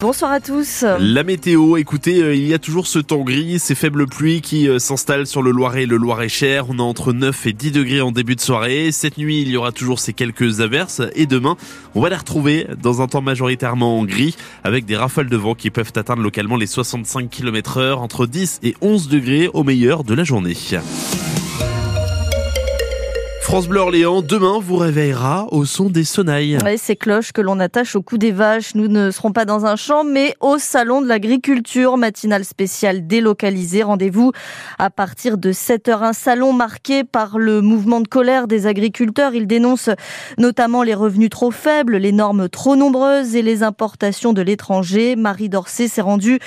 Bonsoir à tous. La météo, écoutez, euh, il y a toujours ce temps gris, ces faibles pluies qui euh, s'installent sur le Loiret et le Loiret-Cher. On a entre 9 et 10 degrés en début de soirée. Cette nuit, il y aura toujours ces quelques averses. Et demain, on va les retrouver dans un temps majoritairement gris avec des rafales de vent qui peuvent atteindre localement les 65 km heure entre 10 et 11 degrés au meilleur de la journée. France Bleu Orléans, demain vous réveillera au son des sonnailles. Ouais, ces cloches que l'on attache au cou des vaches. Nous ne serons pas dans un champ, mais au salon de l'agriculture, matinale spéciale délocalisée. Rendez-vous à partir de 7 heures. Un salon marqué par le mouvement de colère des agriculteurs. Ils dénoncent notamment les revenus trop faibles, les normes trop nombreuses et les importations de l'étranger. Marie Dorcé s'est rendue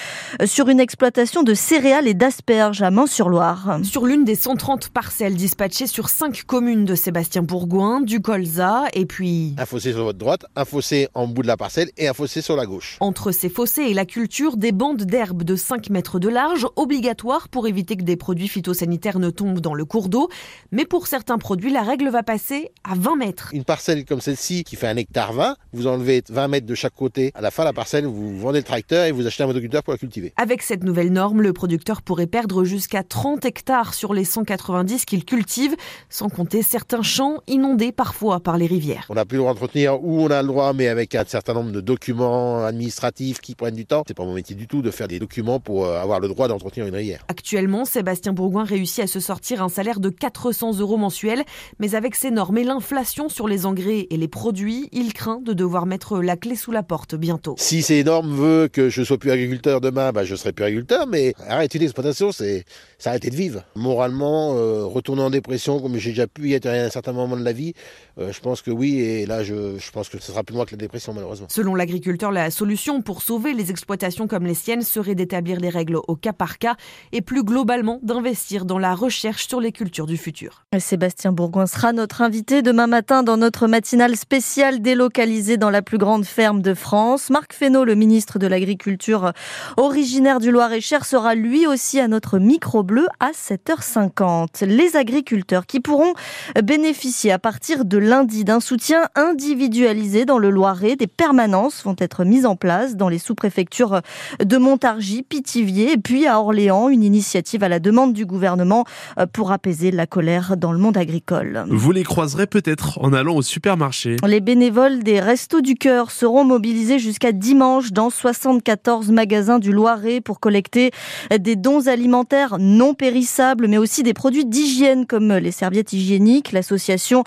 sur une exploitation de céréales et d'asperges à Mans-sur-Loire. Sur l'une des 130 parcelles dispatchées sur 5 communes de Sébastien Bourgoin, du colza et puis... Un fossé sur votre droite, un fossé en bout de la parcelle et un fossé sur la gauche. Entre ces fossés et la culture, des bandes d'herbe de 5 mètres de large, obligatoires pour éviter que des produits phytosanitaires ne tombent dans le cours d'eau. Mais pour certains produits, la règle va passer à 20 mètres. Une parcelle comme celle-ci qui fait un hectare 20, vous enlevez 20 mètres de chaque côté. À la fin, la parcelle, vous vendez le tracteur et vous achetez un motoculteur pour la cultiver. Avec cette nouvelle norme, le producteur pourrait perdre jusqu'à 30 hectares sur les 190 qu'il cultive, sans compter certains champs inondés parfois par les rivières. On n'a plus le droit d'entretenir où on a le droit, mais avec un certain nombre de documents administratifs qui prennent du temps. C'est pas mon métier du tout de faire des documents pour euh, avoir le droit d'entretenir une rivière. Actuellement, Sébastien Bourgoin réussit à se sortir un salaire de 400 euros mensuels, mais avec ces normes et l'inflation sur les engrais et les produits, il craint de devoir mettre la clé sous la porte bientôt. Si ces normes veulent que je sois plus agriculteur demain, bah, je serai plus agriculteur, mais arrêter l'exploitation, c'est arrêter de vivre. Moralement, euh, retourner en dépression comme j'ai déjà pu y être à un certain moment de la vie, euh, je pense que oui, et là je, je pense que ce sera plus loin que la dépression malheureusement. Selon l'agriculteur, la solution pour sauver les exploitations comme les siennes serait d'établir les règles au cas par cas et plus globalement d'investir dans la recherche sur les cultures du futur. Sébastien Bourgoin sera notre invité demain matin dans notre matinale spéciale délocalisée dans la plus grande ferme de France. Marc Fesneau, le ministre de l'Agriculture originaire du Loir-et-Cher, sera lui aussi à notre micro bleu à 7h50. Les agriculteurs qui pourront bénéficier à partir de lundi d'un soutien individualisé dans le Loiret, des permanences vont être mises en place dans les sous-préfectures de Montargis, Pithiviers et puis à Orléans, une initiative à la demande du gouvernement pour apaiser la colère dans le monde agricole. Vous les croiserez peut-être en allant au supermarché. Les bénévoles des Restos du Cœur seront mobilisés jusqu'à dimanche dans 74 magasins du Loiret pour collecter des dons alimentaires non périssables, mais aussi des produits d'hygiène comme les serviettes hygiéniques. L'association,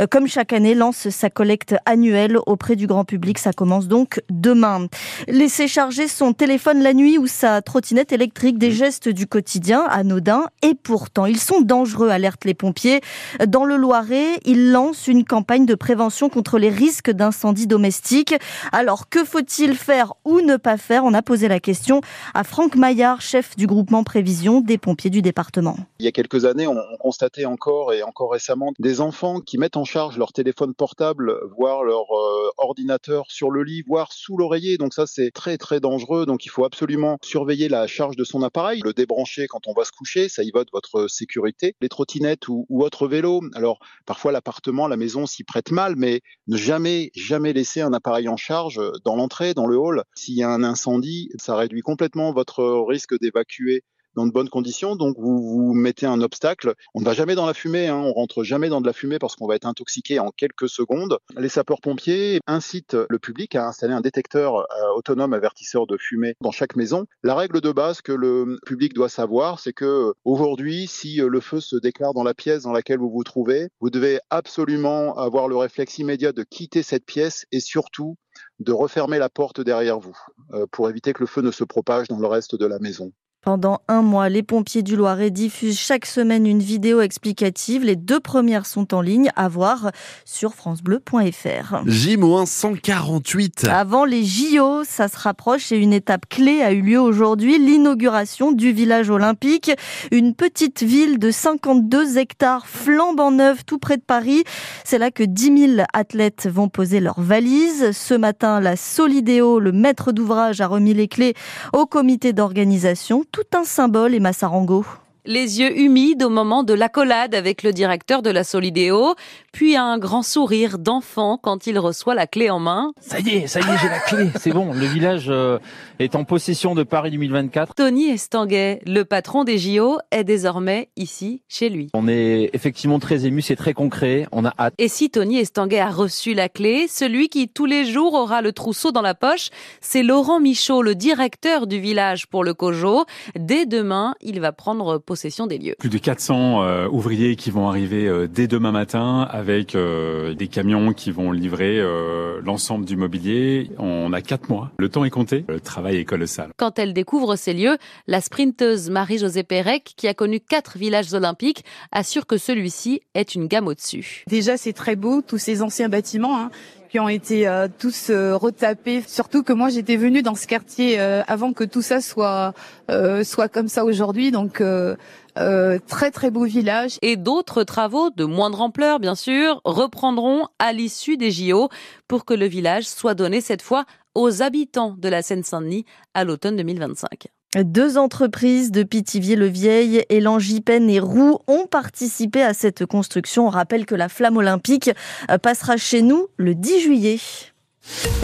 euh, comme chaque année, lance sa collecte annuelle auprès du grand public. Ça commence donc demain. Laisser charger son téléphone la nuit ou sa trottinette électrique, des gestes du quotidien anodins et pourtant ils sont dangereux, alertent les pompiers. Dans le Loiret, ils lancent une campagne de prévention contre les risques d'incendie domestique. Alors que faut-il faire ou ne pas faire? On a posé la question à Franck Maillard, chef du groupement prévision des pompiers du département. Il y a quelques années, on constatait encore et encore récemment des enfants qui mettent en charge leur téléphone portable, voire leur euh, ordinateur sur le lit, voire sous l'oreiller. Donc ça, c'est très très dangereux. Donc il faut absolument surveiller la charge de son appareil, le débrancher quand on va se coucher. Ça y va de votre sécurité. Les trottinettes ou, ou autres vélos. Alors parfois l'appartement, la maison s'y prête mal, mais ne jamais jamais laisser un appareil en charge dans l'entrée, dans le hall. S'il y a un incendie, ça réduit complètement votre risque d'évacuer dans de bonnes conditions. Donc vous vous mettez un obstacle. On ne va jamais dans la fumée, hein. on rentre jamais dans de la fumée parce qu'on va être intoxiqué en quelques secondes. Les sapeurs-pompiers incitent le public à installer un détecteur euh, autonome avertisseur de fumée dans chaque maison. La règle de base que le public doit savoir, c'est que aujourd'hui, si le feu se déclare dans la pièce dans laquelle vous vous trouvez, vous devez absolument avoir le réflexe immédiat de quitter cette pièce et surtout de refermer la porte derrière vous euh, pour éviter que le feu ne se propage dans le reste de la maison. Pendant un mois, les pompiers du Loiret diffusent chaque semaine une vidéo explicative. Les deux premières sont en ligne à voir sur francebleu.fr. J-148. Avant les JO, ça se rapproche et une étape clé a eu lieu aujourd'hui, l'inauguration du village olympique, une petite ville de 52 hectares flambant neuve tout près de Paris. C'est là que 10 000 athlètes vont poser leurs valises. Ce matin, la Solidéo, le maître d'ouvrage, a remis les clés au comité d'organisation tout un symbole, Emma Sarango. Les yeux humides au moment de l'accolade avec le directeur de la Solidéo, puis un grand sourire d'enfant quand il reçoit la clé en main. Ça y est, ça y est, j'ai la clé, c'est bon, le village euh, est en possession de Paris 2024. Tony Estanguet, le patron des JO, est désormais ici, chez lui. On est effectivement très ému, c'est très concret, on a hâte. Et si Tony Estanguet a reçu la clé, celui qui tous les jours aura le trousseau dans la poche, c'est Laurent Michaud, le directeur du village pour le COJO. Dès demain, il va prendre possession des lieux. Plus de 400 euh, ouvriers qui vont arriver euh, dès demain matin avec euh, des camions qui vont livrer l'ensemble du mobilier. On a quatre mois. Le temps est compté. Le travail est colossal. Quand elle découvre ces lieux, la sprinteuse Marie-Josée Pérec, qui a connu quatre villages olympiques, assure que celui-ci est une gamme au-dessus. Déjà, c'est très beau, tous ces anciens bâtiments. Hein ont été euh, tous euh, retapés. Surtout que moi j'étais venue dans ce quartier euh, avant que tout ça soit soit comme ça aujourd'hui. Donc très très beau village. Et d'autres travaux de moindre ampleur, bien sûr, reprendront à l'issue des JO pour que le village soit donné cette fois aux habitants de la Seine-Saint-Denis à l'automne 2025. Deux entreprises de Pithiviers-le-Vieil, Élan et Roux ont participé à cette construction. On rappelle que la flamme olympique passera chez nous le 10 juillet.